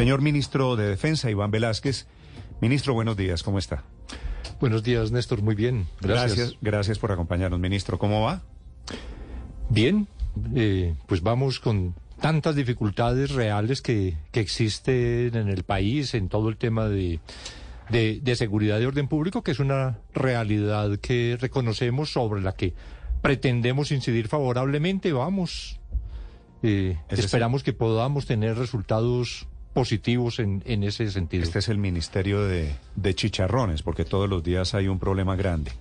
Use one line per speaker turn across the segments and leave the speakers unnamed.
Señor ministro de Defensa, Iván Velázquez. Ministro, buenos días, ¿cómo está?
Buenos días, Néstor, muy bien. Gracias.
Gracias, gracias por acompañarnos, ministro. ¿Cómo va?
Bien, eh, pues vamos con tantas dificultades reales que, que existen en el país, en todo el tema de, de, de seguridad y orden público, que es una realidad que reconocemos sobre la que pretendemos incidir favorablemente. Vamos, eh, esperamos que podamos tener resultados positivos en, en ese sentido.
Este es el ministerio de, de chicharrones, porque todos los días hay un problema grande.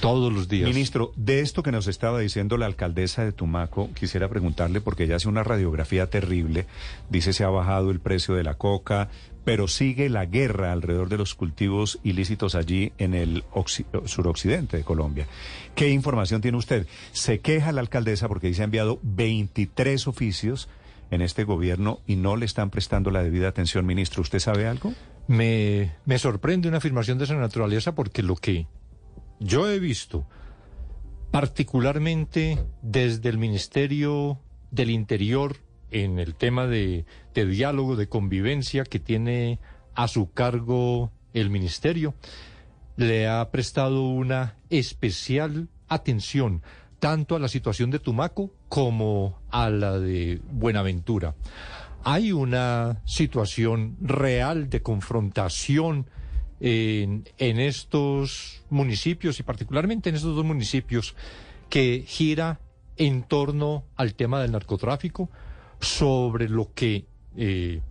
Todos los días.
Ministro, de esto que nos estaba diciendo la alcaldesa de Tumaco, quisiera preguntarle, porque ella hace una radiografía terrible, dice se ha bajado el precio de la coca, pero sigue la guerra alrededor de los cultivos ilícitos allí en el occi- suroccidente de Colombia. ¿Qué información tiene usted? Se queja la alcaldesa porque dice ha enviado 23 oficios en este gobierno y no le están prestando la debida atención, ministro. ¿Usted sabe algo?
Me, me sorprende una afirmación de esa naturaleza porque lo que yo he visto, particularmente desde el Ministerio del Interior, en el tema de, de diálogo, de convivencia que tiene a su cargo el Ministerio, le ha prestado una especial atención tanto a la situación de Tumaco como a la de Buenaventura. Hay una situación real de confrontación en, estos municipios y particularmente en estos dos municipios que gira en torno al tema del narcotráfico, sobre lo que eh,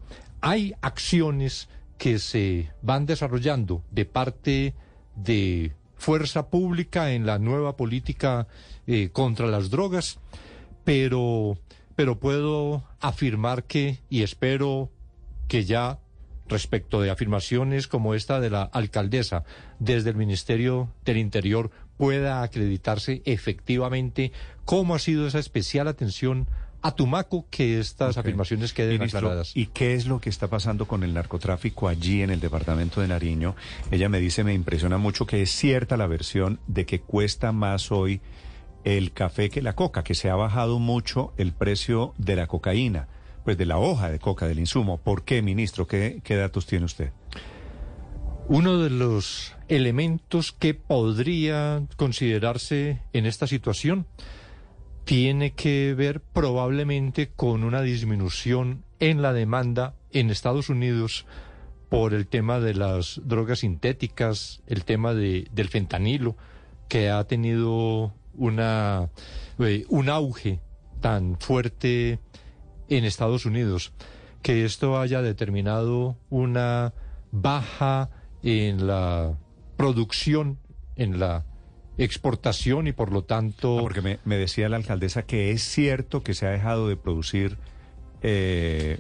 hay acciones que se van desarrollando de parte de fuerza pública en la nueva política eh, contra las drogas, pero, pero puedo afirmar que, y espero que ya respecto de afirmaciones como esta de la alcaldesa desde el Ministerio del Interior pueda acreditarse efectivamente cómo ha sido esa especial atención a Tumaco que estas afirmaciones queden
Ministro,
aclaradas.
¿Y qué es lo que está pasando con el narcotráfico allí en el departamento de Nariño? Ella me dice, me impresiona mucho que es cierta la versión de que cuesta más hoy el café que la coca, que se ha bajado mucho el precio de la cocaína, pues de la hoja de coca, del insumo. ¿Por qué, ministro? ¿Qué, qué datos tiene usted?
Uno de los elementos que podría considerarse en esta situación tiene que ver probablemente con una disminución en la demanda en Estados Unidos por el tema de las drogas sintéticas, el tema de, del fentanilo, que ha tenido una, eh, un auge tan fuerte en Estados Unidos, que esto haya determinado una baja en la producción, en la exportación y por lo tanto...
Ah, porque me, me decía la alcaldesa que es cierto que se ha dejado de producir eh,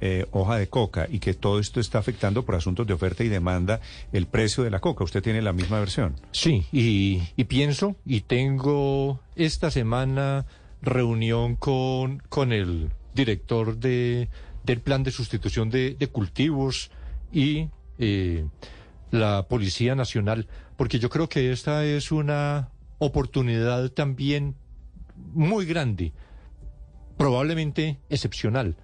eh, hoja de coca y que todo esto está afectando por asuntos de oferta y demanda el precio de la coca. ¿Usted tiene la misma versión?
Sí, y, y pienso y tengo esta semana reunión con, con el director de, del plan de sustitución de, de cultivos y eh, la Policía Nacional, porque yo creo que esta es una oportunidad también muy grande, probablemente excepcional,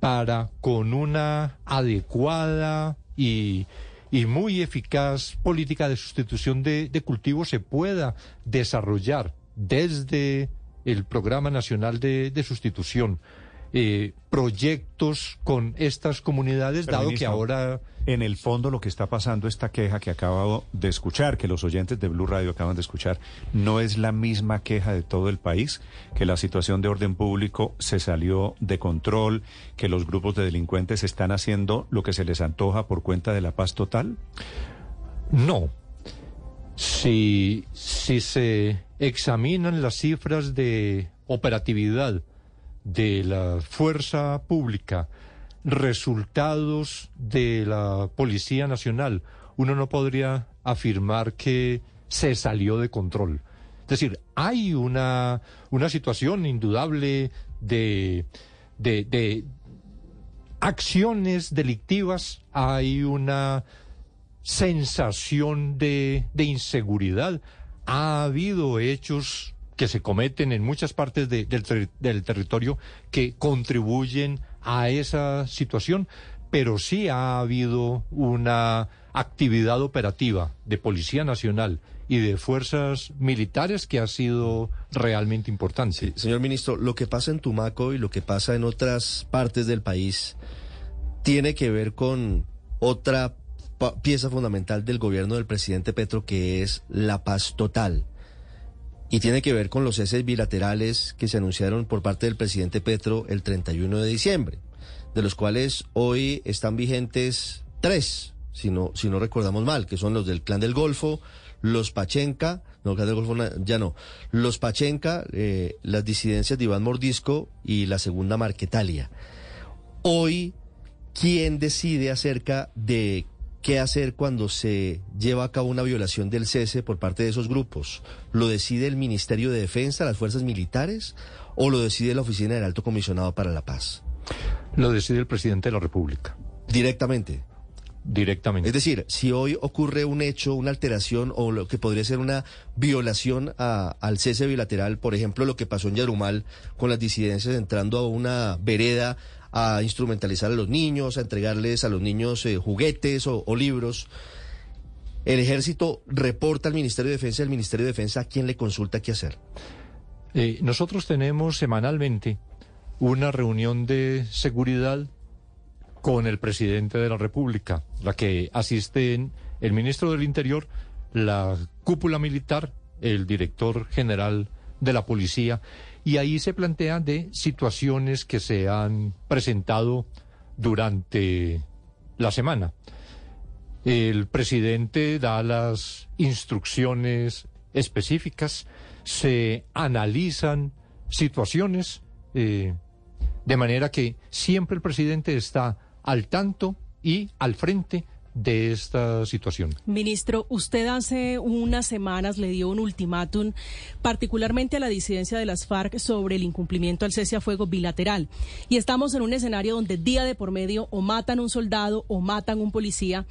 para con una adecuada y, y muy eficaz política de sustitución de, de cultivos se pueda desarrollar desde el Programa Nacional de, de Sustitución eh, proyectos con estas comunidades,
Pero,
dado que ahora...
En el fondo lo que está pasando, esta queja que acabo de escuchar, que los oyentes de Blue Radio acaban de escuchar, no es la misma queja de todo el país, que la situación de orden público se salió de control, que los grupos de delincuentes están haciendo lo que se les antoja por cuenta de la paz total.
No. Si, si se examinan las cifras de operatividad de la fuerza pública, resultados de la Policía Nacional, uno no podría afirmar que se salió de control. Es decir, hay una, una situación indudable de, de, acciones delictivas, hay una sensación de, de inseguridad. Ha habido hechos que se cometen en muchas partes de- del, del territorio que contribuyen a esa situación, pero sí ha habido una actividad operativa de Policía Nacional y de fuerzas militares que ha sido realmente importante.
señor ministro, lo que pasa en Tumaco y lo que pasa en otras partes del país tiene que ver con otra pieza fundamental del gobierno del presidente Petro, que es la paz total. Y tiene que ver con los ceses bilaterales que se anunciaron por parte del presidente Petro el 31 de diciembre, de los cuales hoy están vigentes tres, si no, si no recordamos mal, que son los del Clan del Golfo, los Pachenca, no, Clan del Golfo ya no, los Pachenca, eh, las disidencias de Iván Mordisco y la segunda Marquetalia. Hoy, ¿quién decide acerca de qué hacer cuando se lleva a cabo una violación del cese por parte de esos grupos? ¿Lo decide el Ministerio de Defensa, las fuerzas militares, o lo decide la Oficina del Alto Comisionado para la Paz?
Lo decide el presidente de la República.
Directamente.
Directamente.
Es decir, si hoy ocurre un hecho, una alteración o lo que podría ser una violación al cese bilateral, por ejemplo, lo que pasó en Yarumal con las disidencias entrando a una vereda a instrumentalizar a los niños, a entregarles a los niños eh, juguetes o, libros. El ejército reporta al Ministerio de Defensa y el Ministerio de Defensa a quién le consulta qué hacer.
Eh, nosotros tenemos semanalmente una reunión de seguridad con el presidente de la República, la que asisten el ministro del Interior, la cúpula militar, el director general de la policía y ahí se plantean de situaciones que se han presentado durante la semana. El presidente da las instrucciones específicas, se analizan situaciones, eh, de manera que siempre el presidente está al tanto y al frente de esta situación.
Ministro, usted hace unas semanas le dio un ultimátum, particularmente a la disidencia de las FARC, sobre el incumplimiento al cese a fuego bilateral. Y estamos en un escenario donde día de por medio o matan un soldado o matan un policía.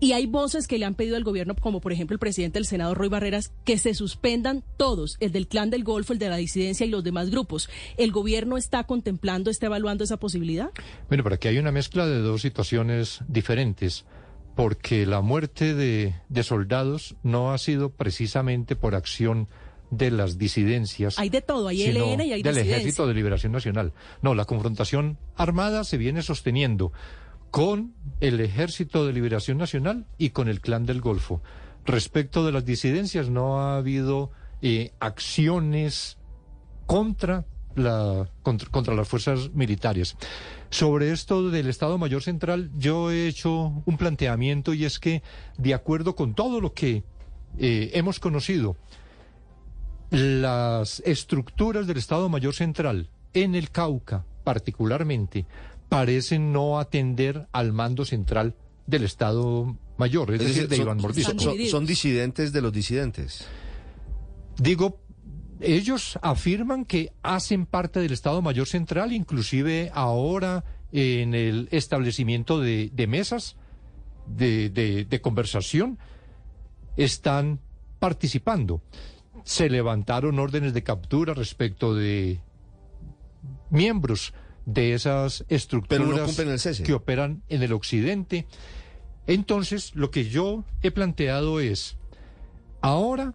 Y hay voces que le han pedido al gobierno, como por ejemplo el presidente del Senado, Roy Barreras, que se suspendan todos, el del clan del Golfo, el de la disidencia y los demás grupos. ¿El gobierno está contemplando, está evaluando esa posibilidad?
Bueno, pero aquí hay una mezcla de dos situaciones diferentes porque la muerte de, soldados no ha sido precisamente por acción de las disidencias.
Hay de todo, hay ELN y hay
del Ejército de Liberación Nacional. No, la confrontación armada se viene sosteniendo con el Ejército de Liberación Nacional y con el Clan del Golfo. Respecto de las disidencias, no ha habido eh, acciones contra la, contra, las fuerzas militares. Sobre esto del Estado Mayor Central, yo he hecho un planteamiento y es que, de acuerdo con todo lo que eh, hemos conocido, las estructuras del Estado Mayor Central en el Cauca, particularmente, parecen no atender al mando central del Estado Mayor, es, decir, de Iván Mordisco.
son disidentes de los disidentes.
Digo ellos afirman que hacen parte del Estado Mayor Central, inclusive ahora en el establecimiento de, mesas de, conversación, están participando. Se levantaron órdenes de captura respecto de miembros de esas estructuras que operan en el occidente. Entonces, lo que yo he planteado es, ahora,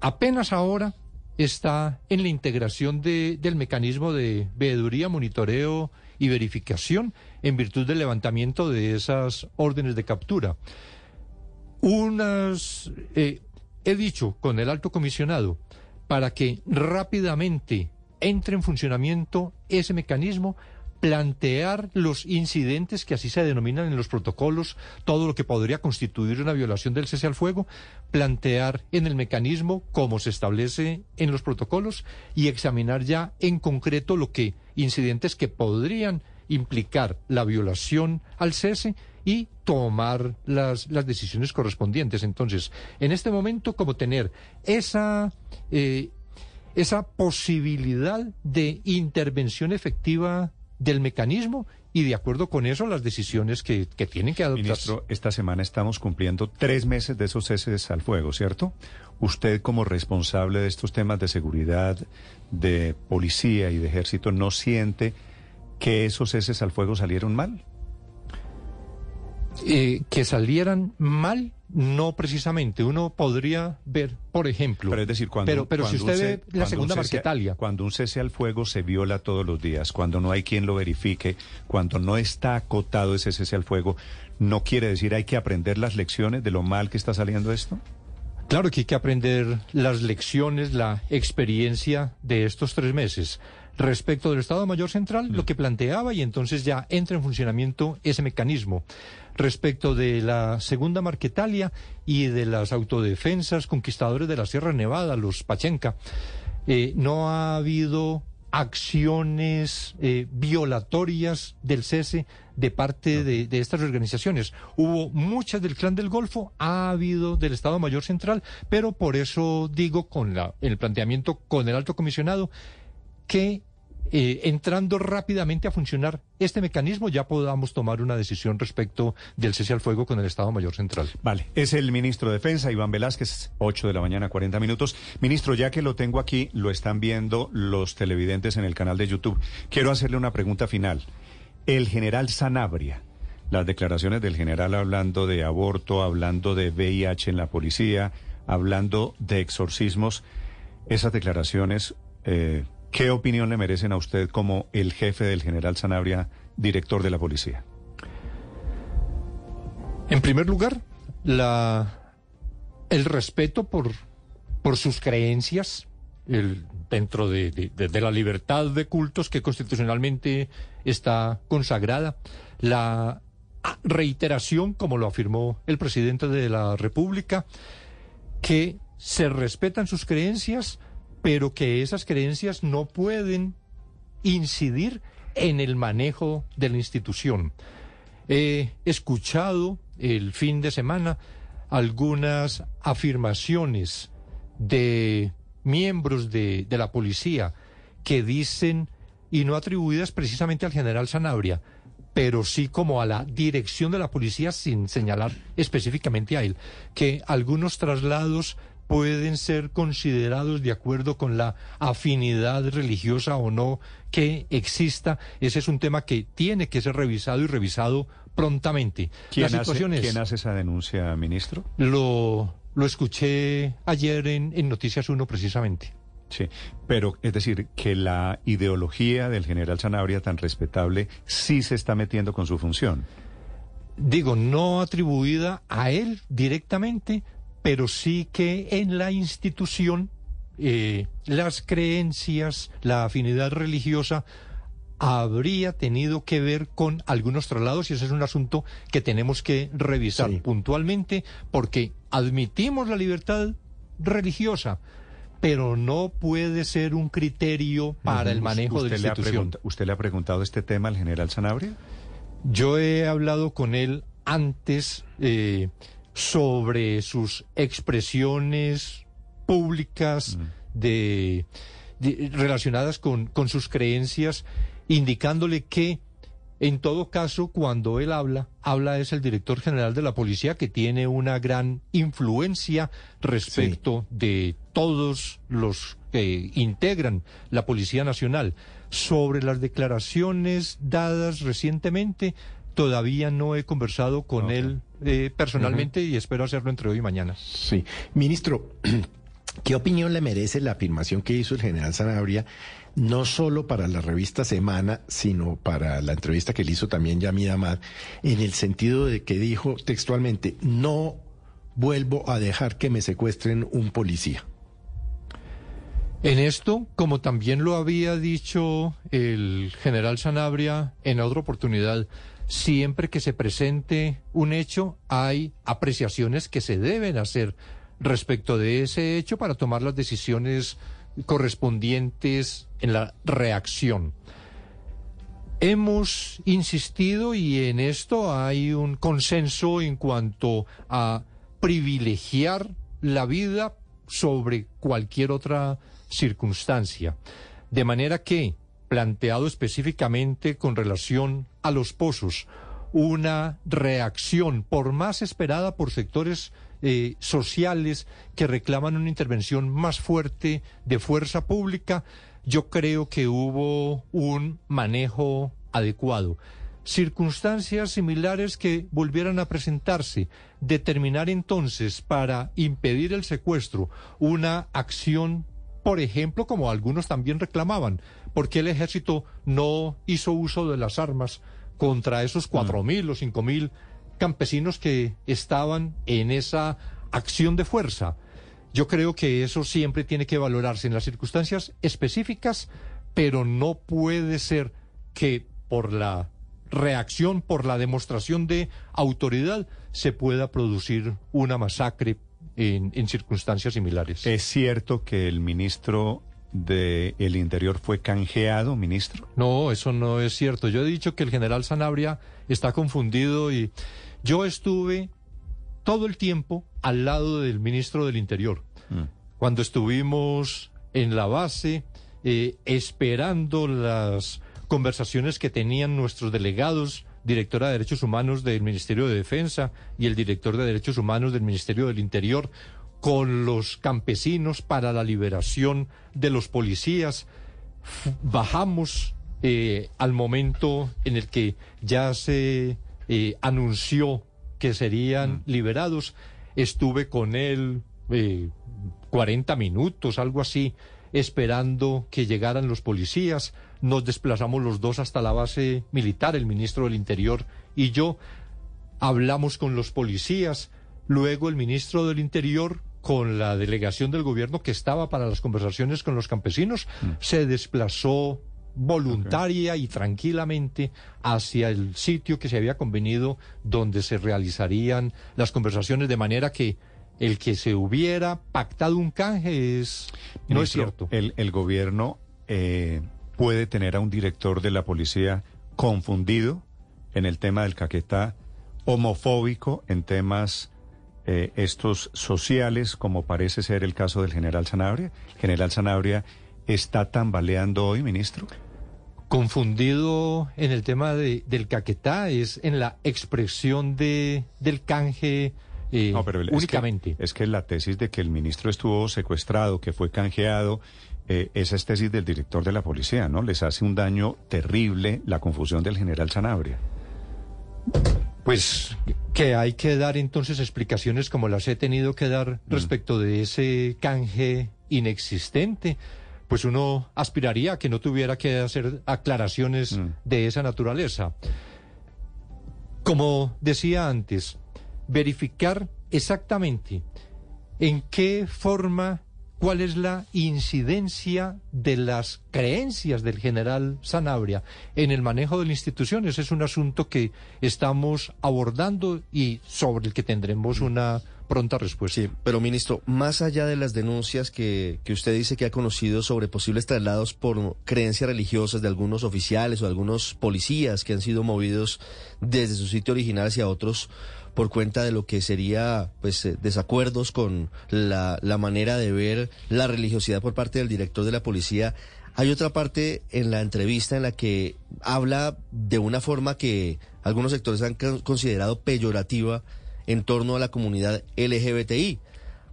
apenas ahora, está en la integración del mecanismo de veeduría, monitoreo y verificación en virtud del levantamiento de esas órdenes de captura. Unas, eh, he dicho con el alto comisionado, para que rápidamente entre en funcionamiento ese mecanismo, plantear los incidentes que así se denominan en los protocolos, todo lo que podría constituir una violación del cese al fuego, plantear en el mecanismo como se establece en los protocolos y examinar ya en concreto lo que incidentes que podrían implicar la violación al cese y tomar las, las decisiones correspondientes. Entonces, en este momento, como tener esa, eh, esa posibilidad de intervención efectiva del mecanismo y de acuerdo con eso las decisiones que, tienen que adoptar.
Ministro, esta semana estamos cumpliendo tres meses de esos ceses al fuego, ¿cierto? Usted como responsable de estos temas de seguridad, de policía y de ejército, ¿no siente que esos ceses al fuego salieron mal?
Eh, que salieran mal, no precisamente. Uno podría ver, por ejemplo.
Pero es decir, cuando.
Pero, si usted ve la segunda
Marquetalia. Cuando un cese al fuego se viola todos los días, cuando no hay quien lo verifique, cuando no está acotado ese cese al fuego, ¿no quiere decir hay que aprender las lecciones de lo mal que está saliendo esto?
Claro que hay que aprender las lecciones, la experiencia de estos tres meses. Respecto del Estado Mayor Central, lo mm. que planteaba y entonces ya entra en funcionamiento ese mecanismo. Respecto de la segunda Marquetalia y de las autodefensas conquistadores de la Sierra Nevada, los Pachenca, eh, no ha habido acciones eh, violatorias del cese de parte de, estas organizaciones. Hubo muchas del Clan del Golfo, ha habido del Estado Mayor Central, pero por eso digo con la, el planteamiento con el alto comisionado que eh, entrando rápidamente a funcionar este mecanismo, ya podamos tomar una decisión respecto del cese al fuego con el Estado Mayor Central.
Vale, es el ministro de Defensa, Iván Velázquez, 8 de la mañana, 40 minutos. Ministro, ya que lo tengo aquí, lo están viendo los televidentes en el canal de YouTube. Quiero hacerle una pregunta final. El general Sanabria, las declaraciones del general hablando de aborto, hablando de VIH en la policía, hablando de exorcismos, esas declaraciones... Eh, ¿Qué opinión le merecen a usted como el jefe del general Sanabria, director de la policía?
En primer lugar, la, el respeto por, por sus creencias, dentro de, la libertad de cultos que constitucionalmente está consagrada, la reiteración, como lo afirmó el presidente de la República, que se respetan sus creencias, pero que esas creencias no pueden incidir en el manejo de la institución. He escuchado el fin de semana algunas afirmaciones de miembros de, la policía que dicen, y no atribuidas precisamente al general Sanabria, pero sí como a la dirección de la policía sin señalar específicamente a él, que algunos traslados pueden ser considerados de acuerdo con la afinidad religiosa o no que exista. Ese es un tema que tiene que ser revisado y revisado prontamente.
¿Quién, hace, esa denuncia, ministro?
Lo, lo escuché ayer en, en Noticias 1 precisamente.
Sí, pero es decir, que la ideología del general Sanabria tan respetable sí se está metiendo con su función.
Digo, no atribuida a él directamente, pero sí que en la institución eh, las creencias, la afinidad religiosa habría tenido que ver con algunos traslados y ese es un asunto que tenemos que revisar puntualmente porque admitimos la libertad religiosa, pero no puede ser un criterio para el manejo de la institución.
¿Usted le ha preguntado este tema al general Sanabria?
Yo he hablado con él antes. Eh, sobre sus expresiones públicas de, relacionadas con, con sus creencias, indicándole que en todo caso, cuando él habla, habla es el director general de la policía que tiene una gran influencia respecto de todos los que integran la Policía Nacional. Sobre las declaraciones dadas recientemente, todavía no he conversado con él eh, personalmente y espero hacerlo entre hoy y mañana.
Sí. Ministro, ¿qué opinión le merece la afirmación que hizo el general Sanabria? no solo para la revista Semana, sino para la entrevista que le hizo también Yamid Amad, en el sentido de que dijo textualmente, no vuelvo a dejar que me secuestren un policía.
En esto, como también lo había dicho el general Sanabria en otra oportunidad, siempre que se presente un hecho, hay apreciaciones que se deben hacer respecto de ese hecho para tomar las decisiones correspondientes en la reacción. Hemos insistido y en esto hay un consenso en cuanto a privilegiar la vida sobre cualquier otra circunstancia. De manera que planteado específicamente con relación a los pozos, una reacción, por más esperada por sectores eh, sociales que reclaman una intervención más fuerte de fuerza pública, yo creo que hubo un manejo adecuado. circunstancias similares que volvieran a presentarse, determinar entonces para impedir el secuestro una acción, por ejemplo, como algunos también reclamaban, porque el ejército no hizo uso de las armas contra esos cuatro mil o cinco mil campesinos que estaban en esa acción de fuerza. Yo creo que eso siempre tiene que valorarse en las circunstancias específicas, pero no puede ser que por la reacción, por la demostración de autoridad, se pueda producir una masacre en, circunstancias similares.
¿Es cierto que el ministro del Interior fue canjeado, ministro?
No, eso no es cierto. Yo he dicho que el general Sanabria está confundido y yo estuve todo el tiempo al lado del ministro del Interior. Mm. Cuando estuvimos en la base eh, esperando las conversaciones que tenían nuestros delegados, directora de Derechos Humanos del Ministerio de Defensa y el director de Derechos Humanos del Ministerio del Interior, con los campesinos para la liberación de los policías. Bajamos eh, al momento en el que ya se eh, anunció que serían mm. liberados. Estuve con él eh, 40 minutos, algo así, esperando que llegaran los policías. Nos desplazamos los dos hasta la base militar, el ministro del Interior y yo. Hablamos con los policías. Luego el ministro del Interior con la delegación del gobierno que estaba para las conversaciones con los campesinos, mm. se desplazó voluntaria y tranquilamente hacia el sitio que se había convenido donde se realizarían las conversaciones de manera que el que se hubiera pactado un canje es no es cierto.
El, el gobierno eh, puede tener a un director de la policía confundido en el tema del caquetá, homofóbico en temas eh, estos sociales, como parece ser el caso del general Sanabria. general Sanabria está tambaleando hoy, ministro?
Confundido en el tema de, del caquetá, es en la expresión de, del canje eh, únicamente.
Es que, la tesis de que el ministro estuvo secuestrado, que fue canjeado, eh, esa es tesis del director de la policía, ¿no? Les hace un daño terrible la confusión del general Sanabria.
Pues que hay que dar entonces explicaciones como las he tenido que dar mm. respecto de ese canje inexistente pues uno aspiraría a que no tuviera que hacer aclaraciones mm. de esa naturaleza. Como decía antes, verificar exactamente en qué forma, cuál es la incidencia de las creencias del general Sanabria en el manejo de las instituciones. Es un asunto que estamos abordando y sobre el que tendremos una pronta respuesta. Sí,
pero ministro, más allá de las denuncias que, que usted dice que ha conocido sobre posibles traslados por creencias religiosas de algunos oficiales o algunos policías que han sido movidos desde su sitio original hacia otros por cuenta de lo que sería pues eh, desacuerdos con la, la manera de ver la religiosidad por parte del director de la policía. Hay otra parte en la entrevista en la que habla de una forma que algunos sectores han considerado peyorativa en torno a la comunidad LGBTI.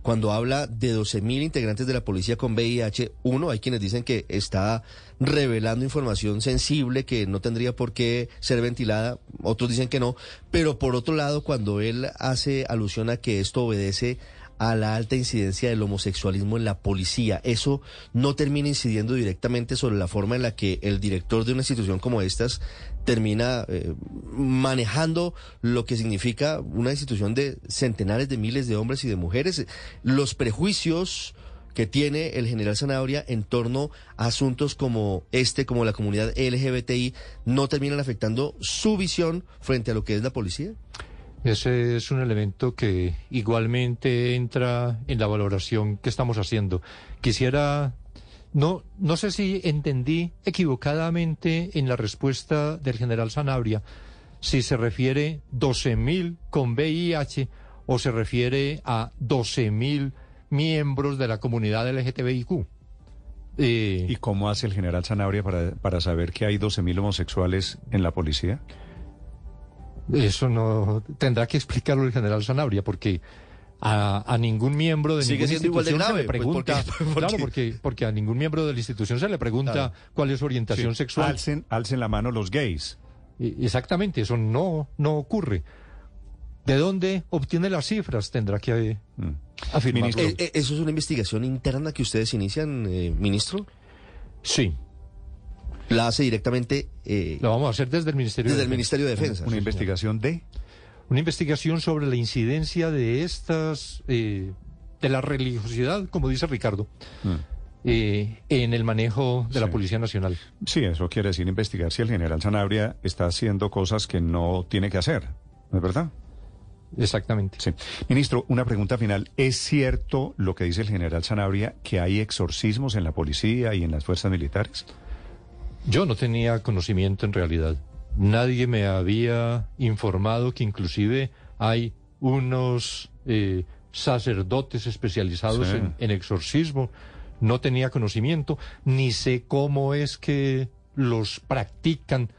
Cuando habla de 12.000 integrantes de la policía con VIH, uno, hay quienes dicen que está revelando información sensible que no tendría por qué ser ventilada, otros dicen que no, pero por otro lado, cuando él hace alusión a que esto obedece a la alta incidencia del homosexualismo en la policía. Eso no termina incidiendo directamente sobre la forma en la que el director de una institución como estas termina eh, manejando lo que significa una institución de centenares de miles de hombres y de mujeres. Los prejuicios que tiene el general Zanabria en torno a asuntos como este, como la comunidad LGBTI, no terminan afectando su visión frente a lo que es la policía.
Ese es un elemento que igualmente entra en la valoración que estamos haciendo. Quisiera, no, no sé si entendí equivocadamente en la respuesta del general Sanabria, si se refiere 12.000 con VIH o se refiere a 12.000 miembros de la comunidad LGTBIQ.
Eh, ¿Y cómo hace el general Sanabria para, para saber que hay 12.000 homosexuales en la policía?
Eso no tendrá que explicarlo el general Sanabria, porque a, ningún miembro de
Sigue
ninguna institución
se
le pues, pregunta, claro, porque, porque a ningún miembro de la institución se le pregunta cuál es su orientación sexual.
Alcen, alcen la mano los gays.
eh, exactamente, eso no, no ocurre. ¿De dónde obtiene las cifras? Tendrá que eh,
Mm. Ministro.
Eh, eh, ¿Eso es una investigación interna que ustedes inician, eh, ministro?
Sí,
¿La hace directamente eh,
lo vamos a hacer desde el Ministerio
desde
de
el
Defensa.
Ministerio de Defensa?
Una investigación de...
Una investigación sobre la incidencia de estas, eh, de la religiosidad, como dice Ricardo,
Mm.
eh, en el manejo de la. Policía Nacional.
Sí, eso quiere decir investigar si el general Sanabria está haciendo cosas que no tiene que hacer. ¿No es verdad?
Exactamente.
Sí. Ministro, una pregunta final. ¿Es cierto lo que dice el general Sanabria que hay exorcismos en la policía y en las fuerzas militares?
Yo no tenía conocimiento en realidad. Nadie me había informado que inclusive hay unos eh, sacerdotes especializados
Sí.
en, en exorcismo. No tenía conocimiento, ni sé cómo es que los practican.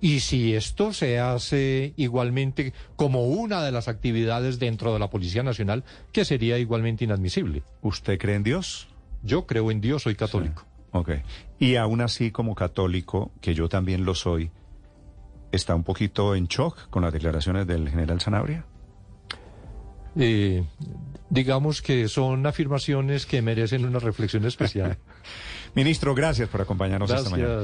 Y si esto se hace igualmente como una de las actividades dentro de la Policía Nacional, que sería igualmente inadmisible.
¿Usted cree en Dios?
Yo creo en Dios, soy católico.
Ok. Y aún así, como católico, que yo también lo soy, ¿está un poquito en shock con las declaraciones del general Sanabria?
Eh, digamos que son afirmaciones que merecen una reflexión especial.
Ministro, gracias por acompañarnos esta mañana.